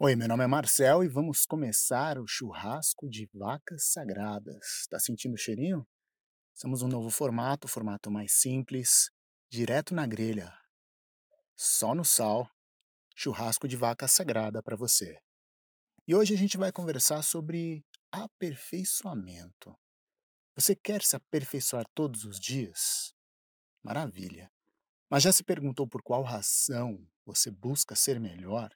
Oi, meu nome é Marcel e vamos começar o churrasco de vacas sagradas. Tá sentindo o cheirinho? Estamos um novo formato, formato mais simples, direto na grelha, só no sal, churrasco de vaca sagrada para você. E hoje a gente vai conversar sobre aperfeiçoamento. Você quer se aperfeiçoar todos os dias? Maravilha. Mas já se perguntou por qual razão você busca ser melhor?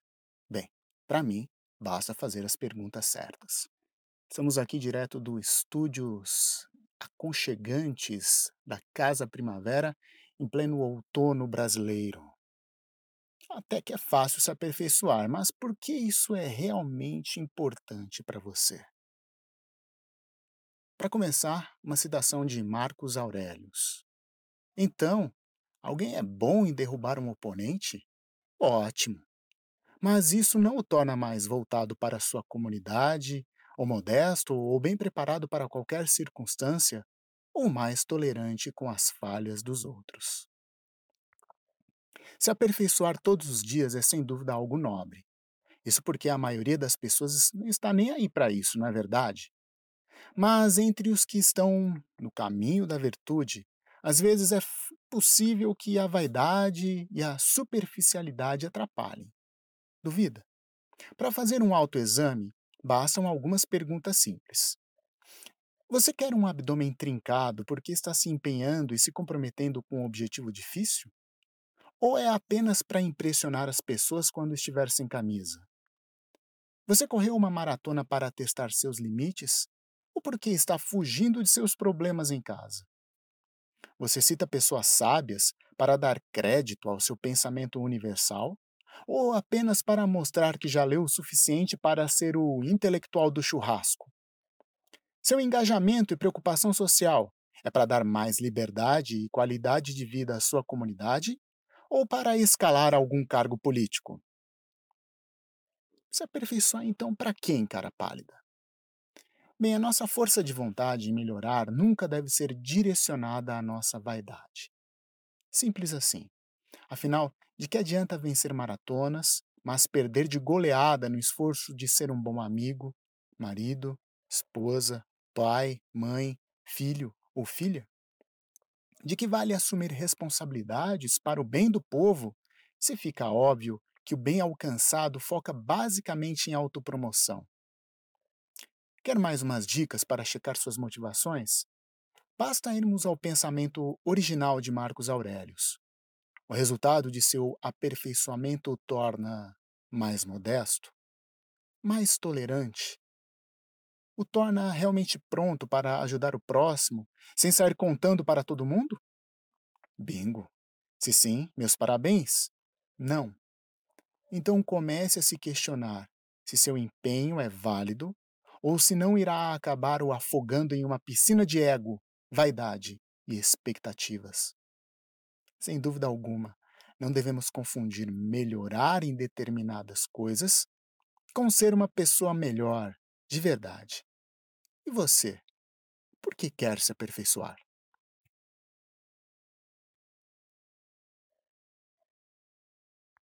Bem, para mim, basta fazer as perguntas certas. Estamos aqui direto do estúdios aconchegantes da Casa Primavera, em pleno outono brasileiro. Até que é fácil se aperfeiçoar, mas por que isso é realmente importante para você? Para começar, uma citação de Marcos Aurelius. Então, alguém é bom em derrubar um oponente? Ótimo! Mas isso não o torna mais voltado para sua comunidade, ou modesto, ou bem preparado para qualquer circunstância, ou mais tolerante com as falhas dos outros. Se aperfeiçoar todos os dias é sem dúvida algo nobre. Isso porque a maioria das pessoas não está nem aí para isso, não é verdade? Mas entre os que estão no caminho da virtude, às vezes é possível que a vaidade e a superficialidade atrapalhem. Duvida? Para fazer um autoexame, bastam algumas perguntas simples. Você quer um abdômen trincado porque está se empenhando e se comprometendo com um objetivo difícil? Ou é apenas para impressionar as pessoas quando estiver sem camisa? Você correu uma maratona para testar seus limites? Ou porque está fugindo de seus problemas em casa? Você cita pessoas sábias para dar crédito ao seu pensamento universal? Ou apenas para mostrar que já leu o suficiente para ser o intelectual do churrasco? Seu engajamento e preocupação social é para dar mais liberdade e qualidade de vida à sua comunidade ou para escalar algum cargo político? Se aperfeiçoar então para quem, cara pálida? Bem, a nossa força de vontade em melhorar nunca deve ser direcionada à nossa vaidade. Simples assim. Afinal, de que adianta vencer maratonas, mas perder de goleada no esforço de ser um bom amigo, marido, esposa, pai, mãe, filho ou filha? De que vale assumir responsabilidades para o bem do povo se fica óbvio que o bem alcançado foca basicamente em autopromoção? Quer mais umas dicas para checar suas motivações? Basta irmos ao pensamento original de Marcos Aurelius. O resultado de seu aperfeiçoamento o torna mais modesto, mais tolerante, o torna realmente pronto para ajudar o próximo, sem sair contando para todo mundo? Bingo! Se sim, meus parabéns. Não. Então comece a se questionar se seu empenho é válido ou se não irá acabar o afogando em uma piscina de ego, vaidade e expectativas. Sem dúvida alguma, não devemos confundir melhorar em determinadas coisas com ser uma pessoa melhor, de verdade. E você? Por que quer se aperfeiçoar?